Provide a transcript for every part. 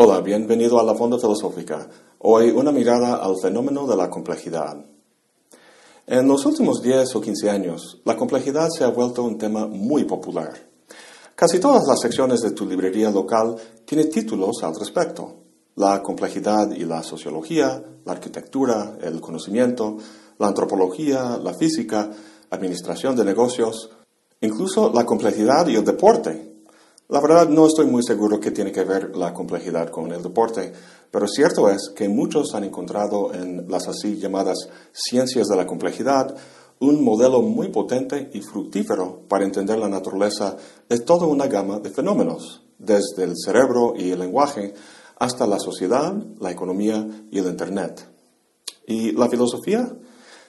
Hola, bienvenido a la Fonda Filosófica. Hoy una mirada al fenómeno de la complejidad. En los últimos 10 o 15 años, la complejidad se ha vuelto un tema muy popular. Casi todas las secciones de tu librería local tienen títulos al respecto. La complejidad y la sociología, la arquitectura, el conocimiento, la antropología, la física, administración de negocios, incluso la complejidad y el deporte, la verdad no estoy muy seguro que tiene que ver la complejidad con el deporte, pero cierto es que muchos han encontrado en las así llamadas ciencias de la complejidad un modelo muy potente y fructífero para entender la naturaleza de toda una gama de fenómenos, desde el cerebro y el lenguaje hasta la sociedad, la economía y el Internet. ¿Y la filosofía?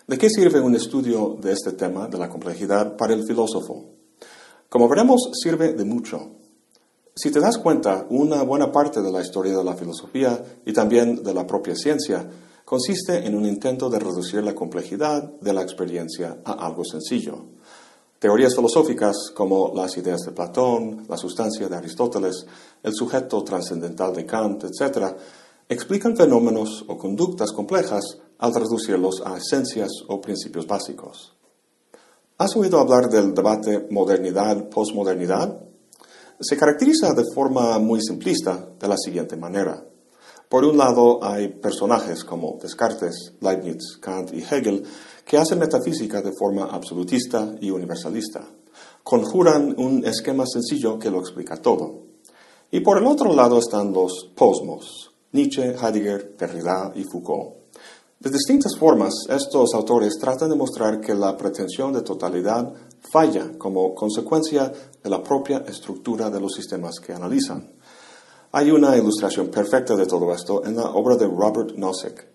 ¿De qué sirve un estudio de este tema de la complejidad para el filósofo? Como veremos, sirve de mucho. Si te das cuenta, una buena parte de la historia de la filosofía y también de la propia ciencia consiste en un intento de reducir la complejidad de la experiencia a algo sencillo. Teorías filosóficas como las ideas de Platón, la sustancia de Aristóteles, el sujeto trascendental de Kant, etc., explican fenómenos o conductas complejas al reducirlos a esencias o principios básicos. ¿Has oído hablar del debate modernidad-posmodernidad? Se caracteriza de forma muy simplista de la siguiente manera. Por un lado, hay personajes como Descartes, Leibniz, Kant y Hegel que hacen metafísica de forma absolutista y universalista. Conjuran un esquema sencillo que lo explica todo. Y por el otro lado están los posmos, Nietzsche, Heidegger, Derrida y Foucault. De distintas formas, estos autores tratan de mostrar que la pretensión de totalidad falla como consecuencia de la propia estructura de los sistemas que analizan. Hay una ilustración perfecta de todo esto en la obra de Robert Nozick.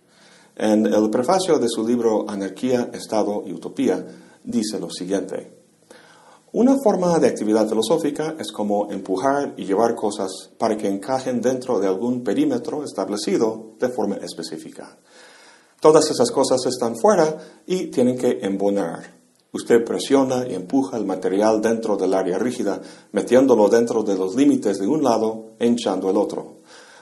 En el prefacio de su libro Anarquía, Estado y Utopía, dice lo siguiente. Una forma de actividad filosófica es como empujar y llevar cosas para que encajen dentro de algún perímetro establecido de forma específica. Todas esas cosas están fuera y tienen que embonar. Usted presiona y empuja el material dentro del área rígida, metiéndolo dentro de los límites de un lado hinchando el otro.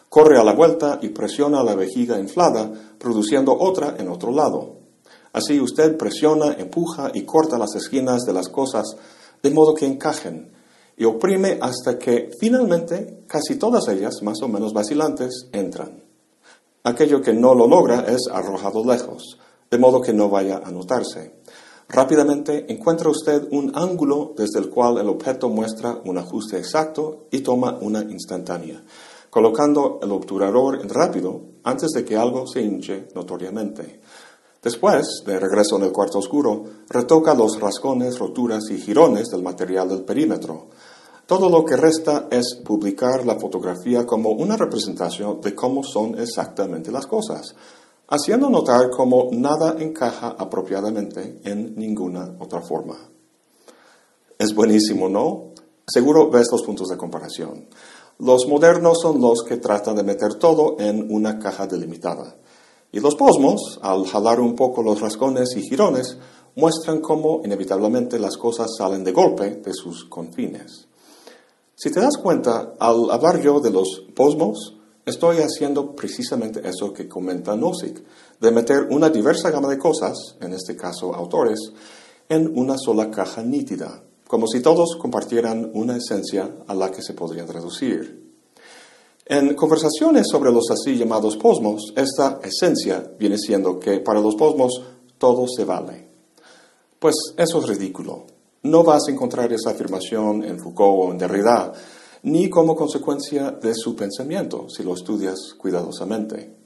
Corre a la vuelta y presiona la vejiga inflada, produciendo otra en otro lado. Así usted presiona, empuja y corta las esquinas de las cosas de modo que encajen, y oprime hasta que finalmente casi todas ellas, más o menos vacilantes, entran. Aquello que no lo logra es arrojado lejos, de modo que no vaya a notarse. Rápidamente encuentra usted un ángulo desde el cual el objeto muestra un ajuste exacto y toma una instantánea, colocando el obturador rápido antes de que algo se hinche notoriamente. Después, de regreso en el cuarto oscuro, retoca los rascones, roturas y jirones del material del perímetro. Todo lo que resta es publicar la fotografía como una representación de cómo son exactamente las cosas, haciendo notar cómo nada encaja apropiadamente en ninguna otra forma. Es buenísimo, ¿no? Seguro ves los puntos de comparación. Los modernos son los que tratan de meter todo en una caja delimitada. Y los posmos, al jalar un poco los rascones y jirones, muestran cómo inevitablemente las cosas salen de golpe de sus confines. Si te das cuenta, al hablar yo de los posmos, Estoy haciendo precisamente eso que comenta Nozick, de meter una diversa gama de cosas, en este caso autores, en una sola caja nítida, como si todos compartieran una esencia a la que se podrían reducir. En conversaciones sobre los así llamados posmos, esta esencia viene siendo que para los posmos todo se vale. Pues eso es ridículo. No vas a encontrar esa afirmación en Foucault o en Derrida, ni como consecuencia de su pensamiento, si lo estudias cuidadosamente.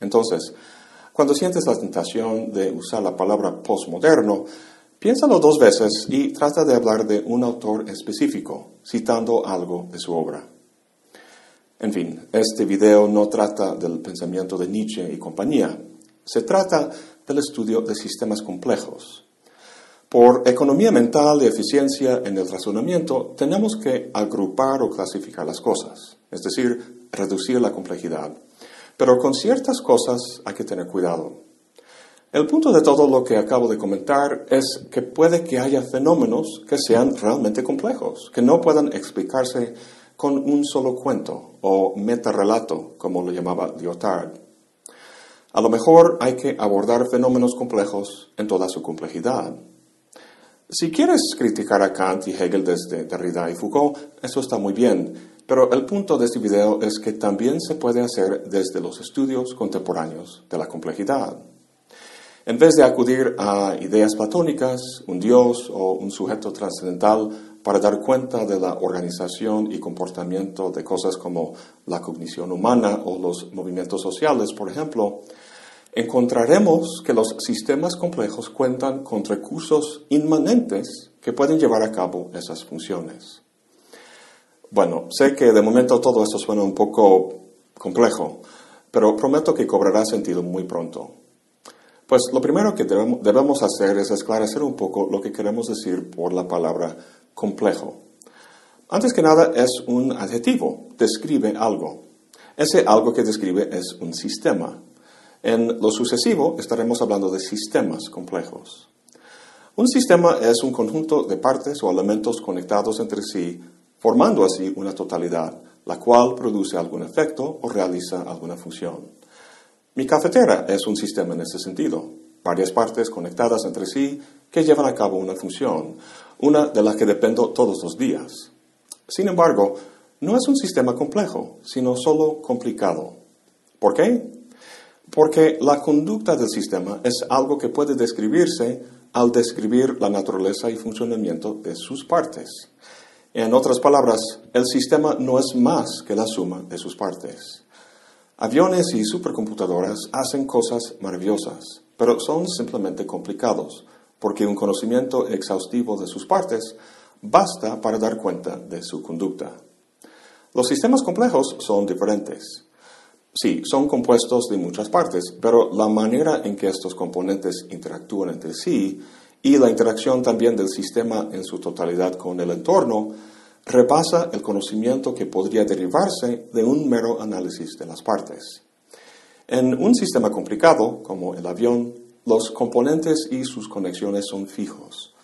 Entonces, cuando sientes la tentación de usar la palabra postmoderno, piénsalo dos veces y trata de hablar de un autor específico, citando algo de su obra. En fin, este video no trata del pensamiento de Nietzsche y compañía, se trata del estudio de sistemas complejos, por economía mental y eficiencia en el razonamiento, tenemos que agrupar o clasificar las cosas, es decir, reducir la complejidad. Pero con ciertas cosas hay que tener cuidado. El punto de todo lo que acabo de comentar es que puede que haya fenómenos que sean realmente complejos, que no puedan explicarse con un solo cuento o metarrelato, como lo llamaba Lyotard. A lo mejor hay que abordar fenómenos complejos en toda su complejidad. Si quieres criticar a Kant y Hegel desde Derrida y Foucault, eso está muy bien, pero el punto de este video es que también se puede hacer desde los estudios contemporáneos de la complejidad. En vez de acudir a ideas platónicas, un dios o un sujeto trascendental para dar cuenta de la organización y comportamiento de cosas como la cognición humana o los movimientos sociales, por ejemplo, encontraremos que los sistemas complejos cuentan con recursos inmanentes que pueden llevar a cabo esas funciones. Bueno, sé que de momento todo esto suena un poco complejo, pero prometo que cobrará sentido muy pronto. Pues lo primero que debemos hacer es esclarecer un poco lo que queremos decir por la palabra complejo. Antes que nada es un adjetivo, describe algo. Ese algo que describe es un sistema. En lo sucesivo estaremos hablando de sistemas complejos. Un sistema es un conjunto de partes o elementos conectados entre sí, formando así una totalidad, la cual produce algún efecto o realiza alguna función. Mi cafetera es un sistema en ese sentido, varias partes conectadas entre sí que llevan a cabo una función, una de la que dependo todos los días. Sin embargo, no es un sistema complejo, sino solo complicado. ¿Por qué? Porque la conducta del sistema es algo que puede describirse al describir la naturaleza y funcionamiento de sus partes. En otras palabras, el sistema no es más que la suma de sus partes. Aviones y supercomputadoras hacen cosas maravillosas, pero son simplemente complicados, porque un conocimiento exhaustivo de sus partes basta para dar cuenta de su conducta. Los sistemas complejos son diferentes. Sí, son compuestos de muchas partes, pero la manera en que estos componentes interactúan entre sí y la interacción también del sistema en su totalidad con el entorno rebasa el conocimiento que podría derivarse de un mero análisis de las partes. En un sistema complicado, como el avión, los componentes y sus conexiones son fijos.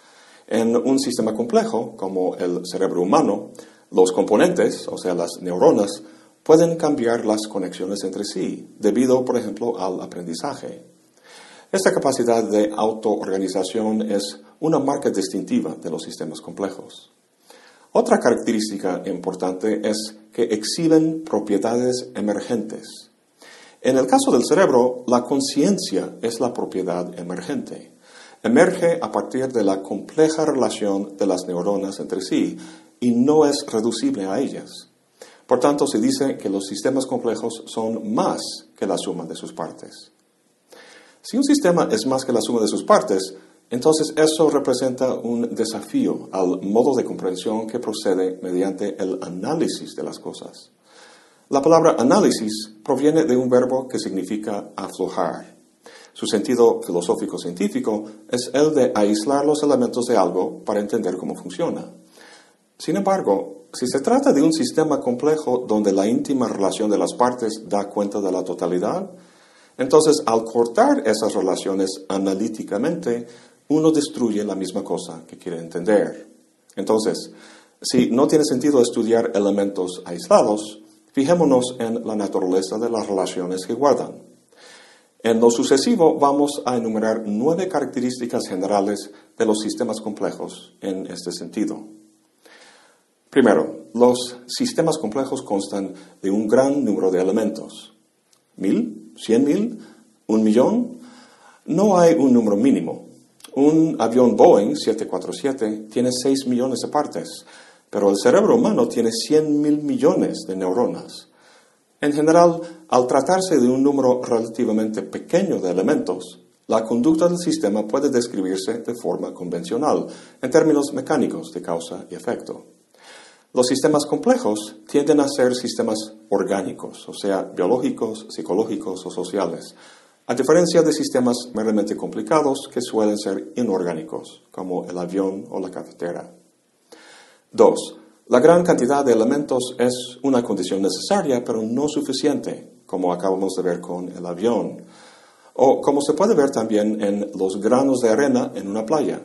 En un sistema complejo, como el cerebro humano, los componentes, o sea, las neuronas, pueden cambiar las conexiones entre sí, debido, por ejemplo, al aprendizaje. Esta capacidad de autoorganización es una marca distintiva de los sistemas complejos. Otra característica importante es que exhiben propiedades emergentes. En el caso del cerebro, la conciencia es la propiedad emergente. Emerge a partir de la compleja relación de las neuronas entre sí y no es reducible a ellas. Por tanto, se dice que los sistemas complejos son más que la suma de sus partes. Si un sistema es más que la suma de sus partes, entonces eso representa un desafío al modo de comprensión que procede mediante el análisis de las cosas. La palabra análisis proviene de un verbo que significa aflojar. Su sentido filosófico-científico es el de aislar los elementos de algo para entender cómo funciona. Sin embargo, si se trata de un sistema complejo donde la íntima relación de las partes da cuenta de la totalidad, entonces al cortar esas relaciones analíticamente, uno destruye la misma cosa que quiere entender. Entonces, si no tiene sentido estudiar elementos aislados, fijémonos en la naturaleza de las relaciones que guardan. En lo sucesivo vamos a enumerar nueve características generales de los sistemas complejos en este sentido. Primero, los sistemas complejos constan de un gran número de elementos. ¿Mil? ¿Cien mil? ¿Un millón? No hay un número mínimo. Un avión Boeing 747 tiene 6 millones de partes, pero el cerebro humano tiene 100 mil millones de neuronas. En general, al tratarse de un número relativamente pequeño de elementos, la conducta del sistema puede describirse de forma convencional, en términos mecánicos de causa y efecto. Los sistemas complejos tienden a ser sistemas orgánicos, o sea, biológicos, psicológicos o sociales, a diferencia de sistemas meramente complicados que suelen ser inorgánicos, como el avión o la cafetera. Dos, la gran cantidad de elementos es una condición necesaria, pero no suficiente, como acabamos de ver con el avión, o como se puede ver también en los granos de arena en una playa.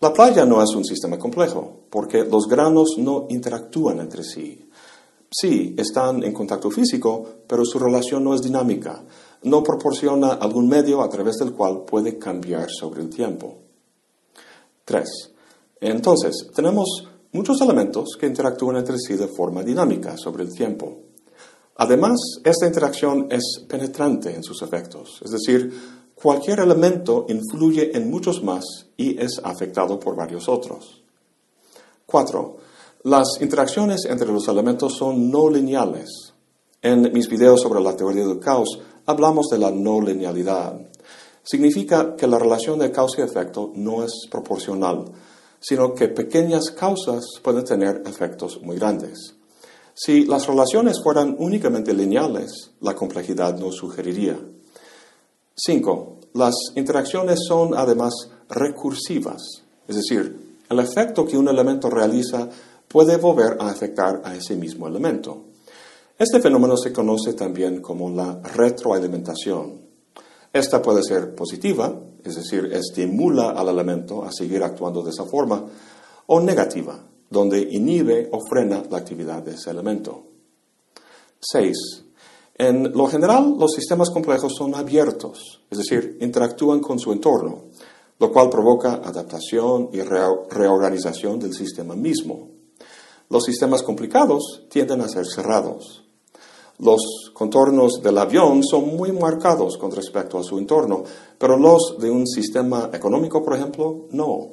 La playa no es un sistema complejo, porque los granos no interactúan entre sí. Sí, están en contacto físico, pero su relación no es dinámica, no proporciona algún medio a través del cual puede cambiar sobre el tiempo. 3. Entonces, tenemos muchos elementos que interactúan entre sí de forma dinámica sobre el tiempo. Además, esta interacción es penetrante en sus efectos, es decir, cualquier elemento influye en muchos más y es afectado por varios otros. 4. Las interacciones entre los elementos son no lineales. En mis videos sobre la teoría del caos hablamos de la no linealidad. Significa que la relación de causa y efecto no es proporcional, sino que pequeñas causas pueden tener efectos muy grandes. Si las relaciones fueran únicamente lineales, la complejidad no sugeriría. 5. Las interacciones son además recursivas, es decir, el efecto que un elemento realiza puede volver a afectar a ese mismo elemento. Este fenómeno se conoce también como la retroalimentación. Esta puede ser positiva, es decir, estimula al elemento a seguir actuando de esa forma, o negativa, donde inhibe o frena la actividad de ese elemento. 6. En lo general, los sistemas complejos son abiertos, es decir, interactúan con su entorno, lo cual provoca adaptación y reorganización del sistema mismo. Los sistemas complicados tienden a ser cerrados. Los contornos del avión son muy marcados con respecto a su entorno, pero los de un sistema económico, por ejemplo, no.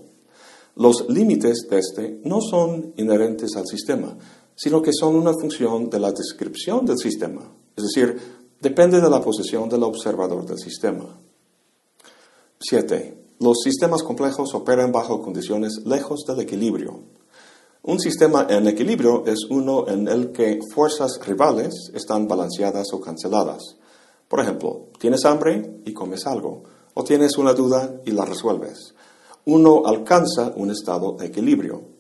Los límites de este no son inherentes al sistema, sino que son una función de la descripción del sistema, es decir, depende de la posición del observador del sistema. 7. Los sistemas complejos operan bajo condiciones lejos del equilibrio. Un sistema en equilibrio es uno en el que fuerzas rivales están balanceadas o canceladas. Por ejemplo, tienes hambre y comes algo, o tienes una duda y la resuelves. Uno alcanza un estado de equilibrio.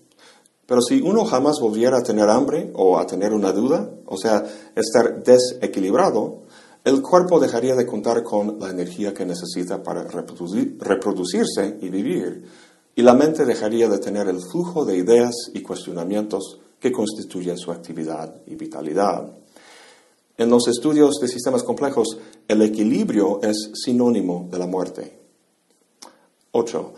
Pero si uno jamás volviera a tener hambre o a tener una duda, o sea, estar desequilibrado, el cuerpo dejaría de contar con la energía que necesita para reproducirse y vivir y la mente dejaría de tener el flujo de ideas y cuestionamientos que constituyen su actividad y vitalidad. En los estudios de sistemas complejos, el equilibrio es sinónimo de la muerte. 8.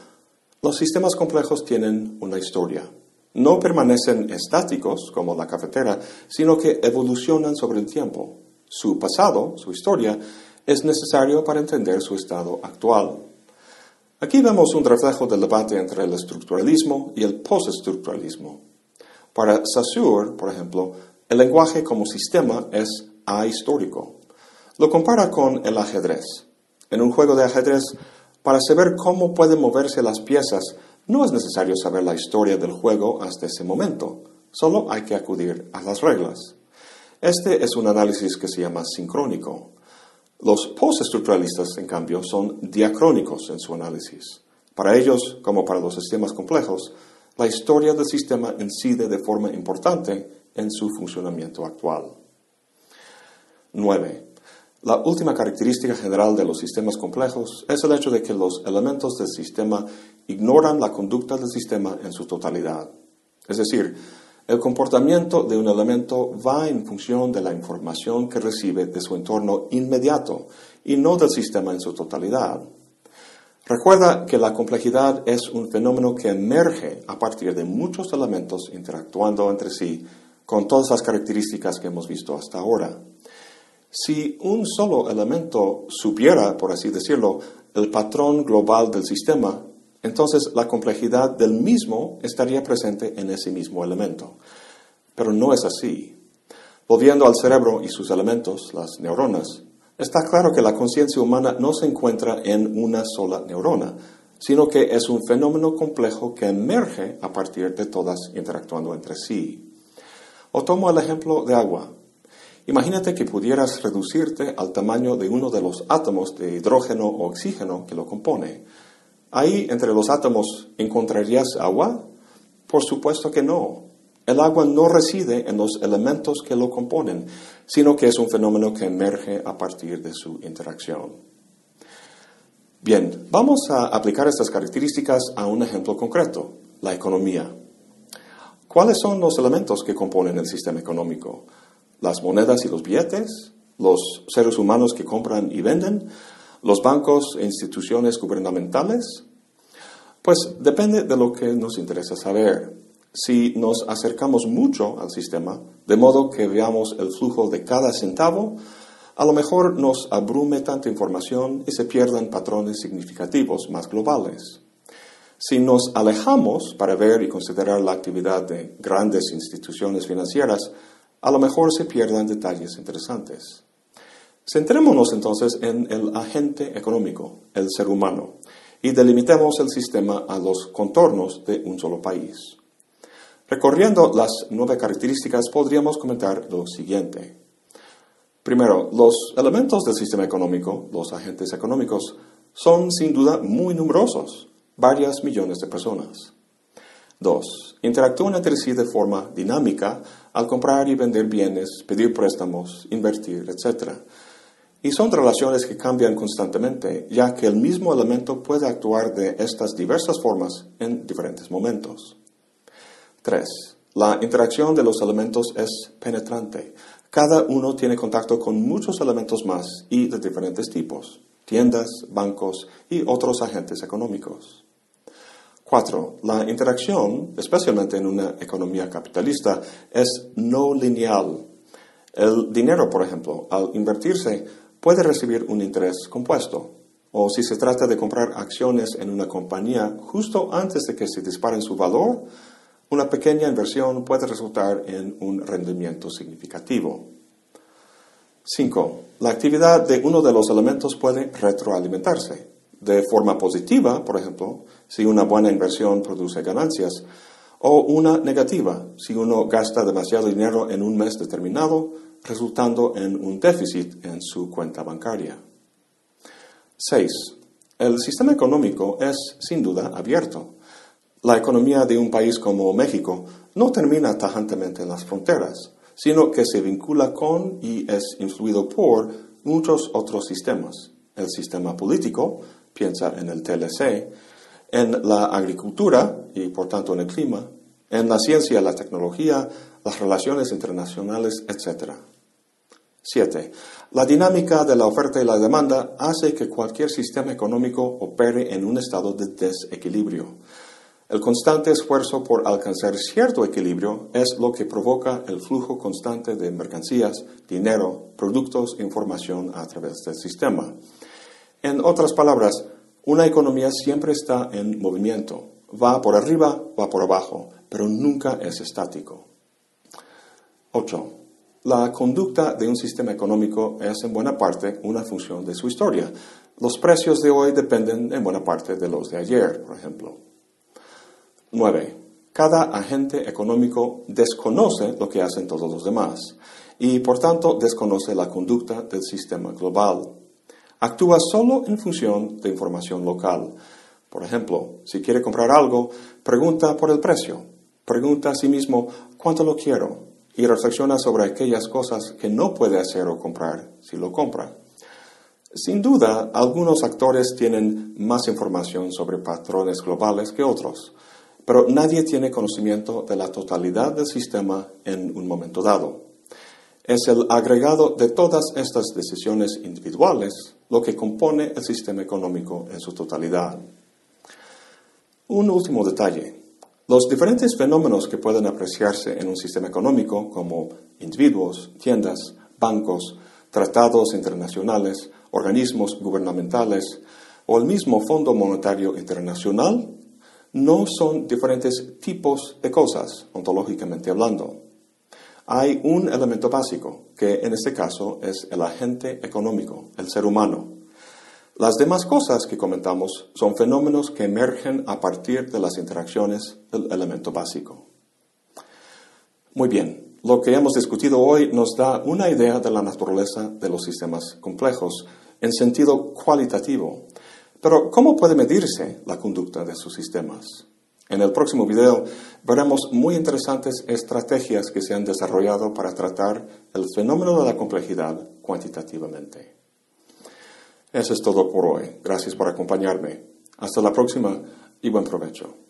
Los sistemas complejos tienen una historia. No permanecen estáticos como la cafetera, sino que evolucionan sobre el tiempo. Su pasado, su historia, es necesario para entender su estado actual. Aquí vemos un reflejo del debate entre el estructuralismo y el postestructuralismo. Para Saussure, por ejemplo, el lenguaje como sistema es ahistórico. Lo compara con el ajedrez. En un juego de ajedrez, para saber cómo pueden moverse las piezas, no es necesario saber la historia del juego hasta ese momento, solo hay que acudir a las reglas. Este es un análisis que se llama sincrónico. Los postestructuralistas, en cambio, son diacrónicos en su análisis. Para ellos, como para los sistemas complejos, la historia del sistema incide de forma importante en su funcionamiento actual. 9. La última característica general de los sistemas complejos es el hecho de que los elementos del sistema ignoran la conducta del sistema en su totalidad. Es decir, el comportamiento de un elemento va en función de la información que recibe de su entorno inmediato y no del sistema en su totalidad. Recuerda que la complejidad es un fenómeno que emerge a partir de muchos elementos interactuando entre sí con todas las características que hemos visto hasta ahora. Si un solo elemento supiera, por así decirlo, el patrón global del sistema, entonces la complejidad del mismo estaría presente en ese mismo elemento. Pero no es así. Volviendo al cerebro y sus elementos, las neuronas, está claro que la conciencia humana no se encuentra en una sola neurona, sino que es un fenómeno complejo que emerge a partir de todas interactuando entre sí. O tomo el ejemplo de agua. Imagínate que pudieras reducirte al tamaño de uno de los átomos de hidrógeno o oxígeno que lo compone. ¿Ahí entre los átomos encontrarías agua? Por supuesto que no. El agua no reside en los elementos que lo componen, sino que es un fenómeno que emerge a partir de su interacción. Bien, vamos a aplicar estas características a un ejemplo concreto, la economía. ¿Cuáles son los elementos que componen el sistema económico? ¿Las monedas y los billetes? ¿Los seres humanos que compran y venden? ¿Los bancos e instituciones gubernamentales? Pues depende de lo que nos interesa saber. Si nos acercamos mucho al sistema, de modo que veamos el flujo de cada centavo, a lo mejor nos abrume tanta información y se pierdan patrones significativos más globales. Si nos alejamos para ver y considerar la actividad de grandes instituciones financieras, a lo mejor se pierdan detalles interesantes. Centrémonos entonces en el agente económico, el ser humano, y delimitemos el sistema a los contornos de un solo país. Recorriendo las nueve características podríamos comentar lo siguiente. Primero, los elementos del sistema económico, los agentes económicos, son sin duda muy numerosos, varias millones de personas. Dos, interactúan entre sí de forma dinámica al comprar y vender bienes, pedir préstamos, invertir, etc. Y son relaciones que cambian constantemente, ya que el mismo elemento puede actuar de estas diversas formas en diferentes momentos. Tres, la interacción de los elementos es penetrante, cada uno tiene contacto con muchos elementos más y de diferentes tipos, tiendas, bancos y otros agentes económicos. Cuatro, la interacción, especialmente en una economía capitalista, es no lineal. El dinero, por ejemplo, al invertirse, puede recibir un interés compuesto. O si se trata de comprar acciones en una compañía justo antes de que se disparen su valor, una pequeña inversión puede resultar en un rendimiento significativo. 5. La actividad de uno de los elementos puede retroalimentarse. De forma positiva, por ejemplo, si una buena inversión produce ganancias, o una negativa, si uno gasta demasiado dinero en un mes determinado, resultando en un déficit en su cuenta bancaria. 6. El sistema económico es, sin duda, abierto. La economía de un país como México no termina tajantemente en las fronteras, sino que se vincula con y es influido por muchos otros sistemas. El sistema político, piensa en el TLC, en la agricultura y por tanto en el clima, en la ciencia, la tecnología, las relaciones internacionales, etc. 7. La dinámica de la oferta y la demanda hace que cualquier sistema económico opere en un estado de desequilibrio. El constante esfuerzo por alcanzar cierto equilibrio es lo que provoca el flujo constante de mercancías, dinero, productos información a través del sistema. En otras palabras, una economía siempre está en movimiento. Va por arriba, va por abajo, pero nunca es estático. 8. La conducta de un sistema económico es en buena parte una función de su historia. Los precios de hoy dependen en buena parte de los de ayer, por ejemplo. 9. Cada agente económico desconoce lo que hacen todos los demás y por tanto desconoce la conducta del sistema global. Actúa solo en función de información local. Por ejemplo, si quiere comprar algo, pregunta por el precio, pregunta a sí mismo cuánto lo quiero y reflexiona sobre aquellas cosas que no puede hacer o comprar si lo compra. Sin duda, algunos actores tienen más información sobre patrones globales que otros pero nadie tiene conocimiento de la totalidad del sistema en un momento dado. Es el agregado de todas estas decisiones individuales lo que compone el sistema económico en su totalidad. Un último detalle. Los diferentes fenómenos que pueden apreciarse en un sistema económico, como individuos, tiendas, bancos, tratados internacionales, organismos gubernamentales o el mismo Fondo Monetario Internacional, no son diferentes tipos de cosas, ontológicamente hablando. Hay un elemento básico, que en este caso es el agente económico, el ser humano. Las demás cosas que comentamos son fenómenos que emergen a partir de las interacciones del elemento básico. Muy bien, lo que hemos discutido hoy nos da una idea de la naturaleza de los sistemas complejos en sentido cualitativo pero, ¿cómo puede medirse la conducta de sus sistemas? En el próximo video veremos muy interesantes estrategias que se han desarrollado para tratar el fenómeno de la complejidad cuantitativamente. Eso es todo por hoy. Gracias por acompañarme. Hasta la próxima y buen provecho.